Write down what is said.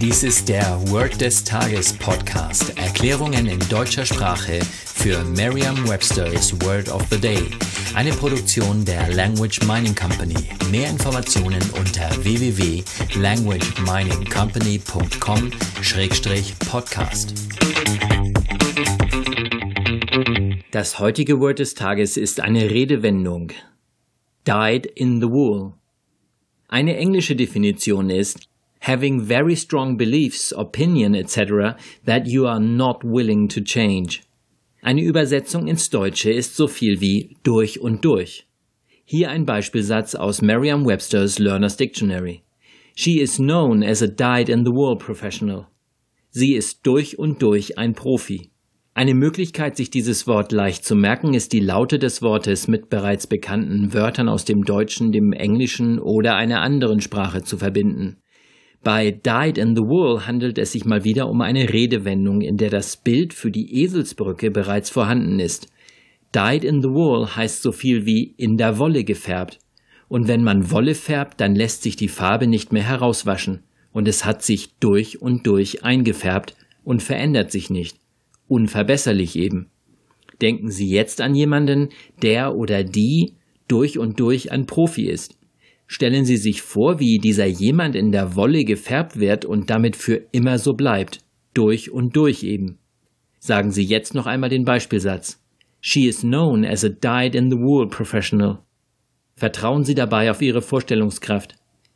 Dies ist der Word des Tages Podcast. Erklärungen in deutscher Sprache für Merriam-Webster's Word of the Day. Eine Produktion der Language Mining Company. Mehr Informationen unter www.languageminingcompany.com-podcast. Das heutige Word des Tages ist eine Redewendung. Died in the wool. Eine englische Definition ist having very strong beliefs, opinion etc. that you are not willing to change. Eine Übersetzung ins Deutsche ist so viel wie durch und durch. Hier ein Beispielsatz aus Merriam-Webster's Learner's Dictionary. She is known as a dyed-in-the-wool professional. Sie ist durch und durch ein Profi. Eine Möglichkeit, sich dieses Wort leicht zu merken, ist die Laute des Wortes mit bereits bekannten Wörtern aus dem Deutschen, dem Englischen oder einer anderen Sprache zu verbinden. Bei Dyed in the Wool handelt es sich mal wieder um eine Redewendung, in der das Bild für die Eselsbrücke bereits vorhanden ist. Dyed in the Wool heißt so viel wie in der Wolle gefärbt. Und wenn man Wolle färbt, dann lässt sich die Farbe nicht mehr herauswaschen. Und es hat sich durch und durch eingefärbt und verändert sich nicht. Unverbesserlich eben. Denken Sie jetzt an jemanden, der oder die durch und durch ein Profi ist. Stellen Sie sich vor, wie dieser jemand in der Wolle gefärbt wird und damit für immer so bleibt. Durch und durch eben. Sagen Sie jetzt noch einmal den Beispielsatz. She is known as a dyed-in-the-wool professional. Vertrauen Sie dabei auf Ihre Vorstellungskraft.